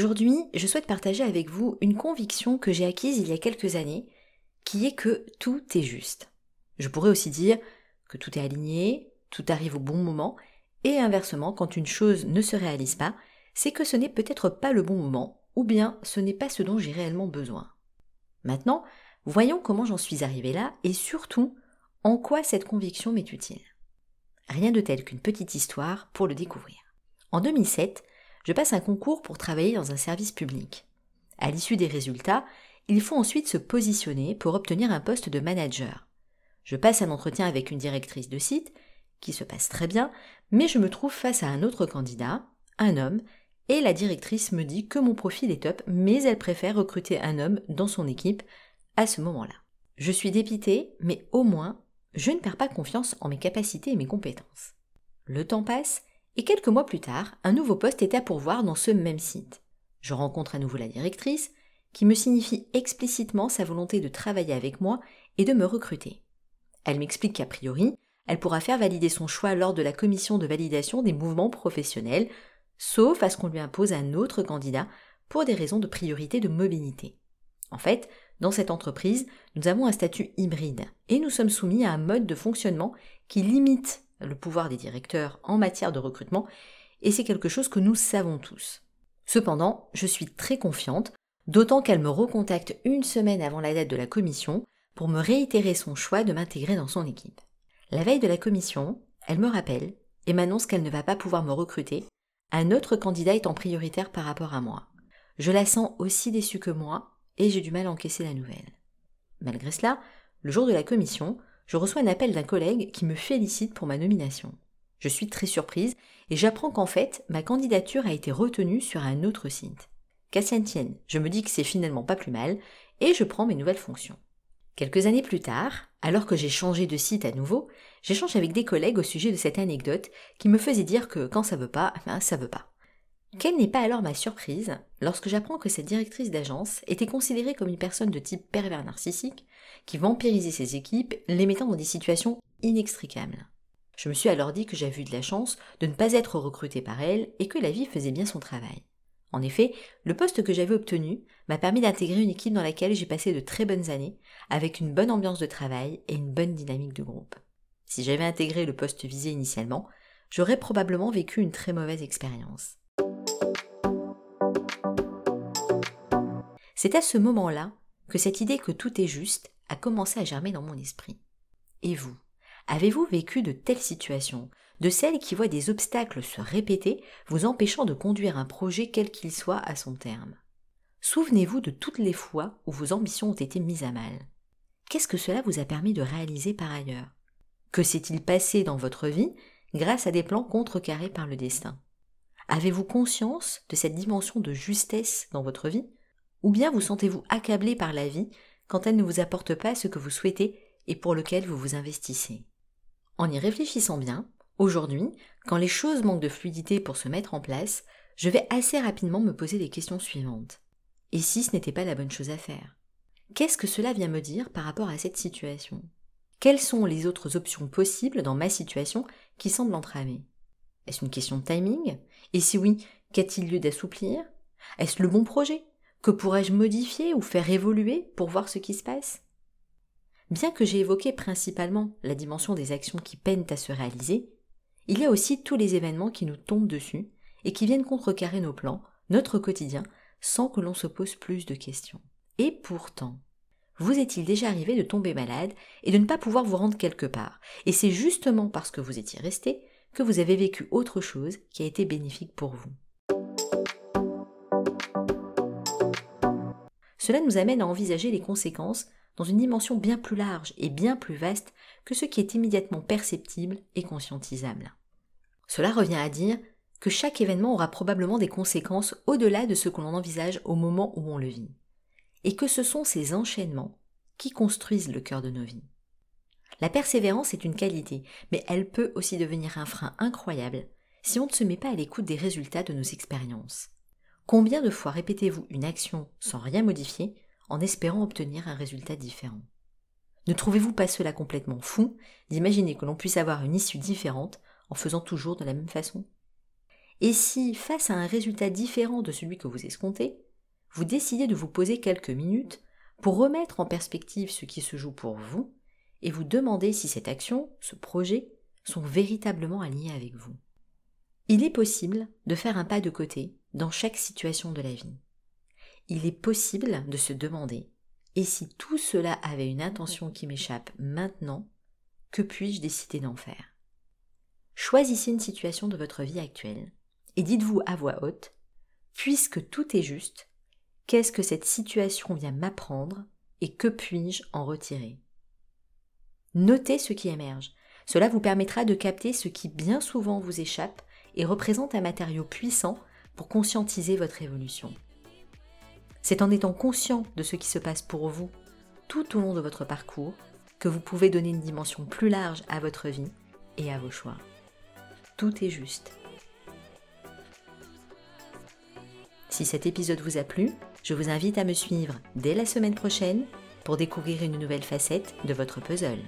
Aujourd'hui, je souhaite partager avec vous une conviction que j'ai acquise il y a quelques années, qui est que tout est juste. Je pourrais aussi dire que tout est aligné, tout arrive au bon moment, et inversement, quand une chose ne se réalise pas, c'est que ce n'est peut-être pas le bon moment, ou bien ce n'est pas ce dont j'ai réellement besoin. Maintenant, voyons comment j'en suis arrivé là, et surtout, en quoi cette conviction m'est utile. Rien de tel qu'une petite histoire pour le découvrir. En 2007, je passe un concours pour travailler dans un service public. À l'issue des résultats, il faut ensuite se positionner pour obtenir un poste de manager. Je passe un entretien avec une directrice de site, qui se passe très bien, mais je me trouve face à un autre candidat, un homme, et la directrice me dit que mon profil est top, mais elle préfère recruter un homme dans son équipe à ce moment-là. Je suis dépitée, mais au moins, je ne perds pas confiance en mes capacités et mes compétences. Le temps passe, et quelques mois plus tard, un nouveau poste est à pourvoir dans ce même site. Je rencontre à nouveau la directrice, qui me signifie explicitement sa volonté de travailler avec moi et de me recruter. Elle m'explique qu'a priori, elle pourra faire valider son choix lors de la commission de validation des mouvements professionnels, sauf à ce qu'on lui impose un autre candidat pour des raisons de priorité de mobilité. En fait, dans cette entreprise, nous avons un statut hybride et nous sommes soumis à un mode de fonctionnement qui limite le pouvoir des directeurs en matière de recrutement, et c'est quelque chose que nous savons tous. Cependant, je suis très confiante, d'autant qu'elle me recontacte une semaine avant la date de la commission pour me réitérer son choix de m'intégrer dans son équipe. La veille de la commission, elle me rappelle et m'annonce qu'elle ne va pas pouvoir me recruter, un autre candidat étant prioritaire par rapport à moi. Je la sens aussi déçue que moi, et j'ai du mal à encaisser la nouvelle. Malgré cela, le jour de la commission, je reçois un appel d'un collègue qui me félicite pour ma nomination. Je suis très surprise et j'apprends qu'en fait, ma candidature a été retenue sur un autre site. Qu'à tienne, je me dis que c'est finalement pas plus mal et je prends mes nouvelles fonctions. Quelques années plus tard, alors que j'ai changé de site à nouveau, j'échange avec des collègues au sujet de cette anecdote qui me faisait dire que quand ça veut pas, ben ça veut pas. Quelle n'est pas alors ma surprise lorsque j'apprends que cette directrice d'agence était considérée comme une personne de type pervers narcissique qui vampirisait ses équipes, les mettant dans des situations inextricables. Je me suis alors dit que j'avais eu de la chance de ne pas être recrutée par elle et que la vie faisait bien son travail. En effet, le poste que j'avais obtenu m'a permis d'intégrer une équipe dans laquelle j'ai passé de très bonnes années, avec une bonne ambiance de travail et une bonne dynamique de groupe. Si j'avais intégré le poste visé initialement, j'aurais probablement vécu une très mauvaise expérience. C'est à ce moment-là que cette idée que tout est juste a commencé à germer dans mon esprit. Et vous Avez-vous vécu de telles situations, de celles qui voient des obstacles se répéter, vous empêchant de conduire un projet quel qu'il soit à son terme? Souvenez-vous de toutes les fois où vos ambitions ont été mises à mal. Qu'est-ce que cela vous a permis de réaliser par ailleurs? Que s'est-il passé dans votre vie grâce à des plans contrecarrés par le destin? Avez-vous conscience de cette dimension de justesse dans votre vie? Ou bien vous sentez-vous accablé par la vie quand elle ne vous apporte pas ce que vous souhaitez et pour lequel vous vous investissez? En y réfléchissant bien, aujourd'hui, quand les choses manquent de fluidité pour se mettre en place, je vais assez rapidement me poser les questions suivantes. Et si ce n'était pas la bonne chose à faire? Qu'est-ce que cela vient me dire par rapport à cette situation? Quelles sont les autres options possibles dans ma situation qui semblent entraver? Est-ce une question de timing? Et si oui, qu'a-t-il lieu d'assouplir? Est-ce le bon projet? Que pourrais-je modifier ou faire évoluer pour voir ce qui se passe? Bien que j'ai évoqué principalement la dimension des actions qui peinent à se réaliser, il y a aussi tous les événements qui nous tombent dessus et qui viennent contrecarrer nos plans, notre quotidien, sans que l'on se pose plus de questions. Et pourtant, vous est-il déjà arrivé de tomber malade et de ne pas pouvoir vous rendre quelque part? Et c'est justement parce que vous étiez resté que vous avez vécu autre chose qui a été bénéfique pour vous. Cela nous amène à envisager les conséquences dans une dimension bien plus large et bien plus vaste que ce qui est immédiatement perceptible et conscientisable. Cela revient à dire que chaque événement aura probablement des conséquences au-delà de ce que l'on envisage au moment où on le vit. et que ce sont ces enchaînements qui construisent le cœur de nos vies. La persévérance est une qualité, mais elle peut aussi devenir un frein incroyable si on ne se met pas à l'écoute des résultats de nos expériences. Combien de fois répétez-vous une action sans rien modifier en espérant obtenir un résultat différent? Ne trouvez-vous pas cela complètement fou d'imaginer que l'on puisse avoir une issue différente en faisant toujours de la même façon? Et si, face à un résultat différent de celui que vous escomptez, vous décidez de vous poser quelques minutes pour remettre en perspective ce qui se joue pour vous et vous demander si cette action, ce projet, sont véritablement alignés avec vous. Il est possible de faire un pas de côté dans chaque situation de la vie. Il est possible de se demander et si tout cela avait une intention qui m'échappe maintenant, que puis-je décider d'en faire? Choisissez une situation de votre vie actuelle et dites-vous à voix haute, puisque tout est juste, qu'est-ce que cette situation vient m'apprendre et que puis-je en retirer? Notez ce qui émerge. Cela vous permettra de capter ce qui bien souvent vous échappe et représente un matériau puissant pour conscientiser votre évolution. C'est en étant conscient de ce qui se passe pour vous tout au long de votre parcours que vous pouvez donner une dimension plus large à votre vie et à vos choix. Tout est juste. Si cet épisode vous a plu, je vous invite à me suivre dès la semaine prochaine pour découvrir une nouvelle facette de votre puzzle.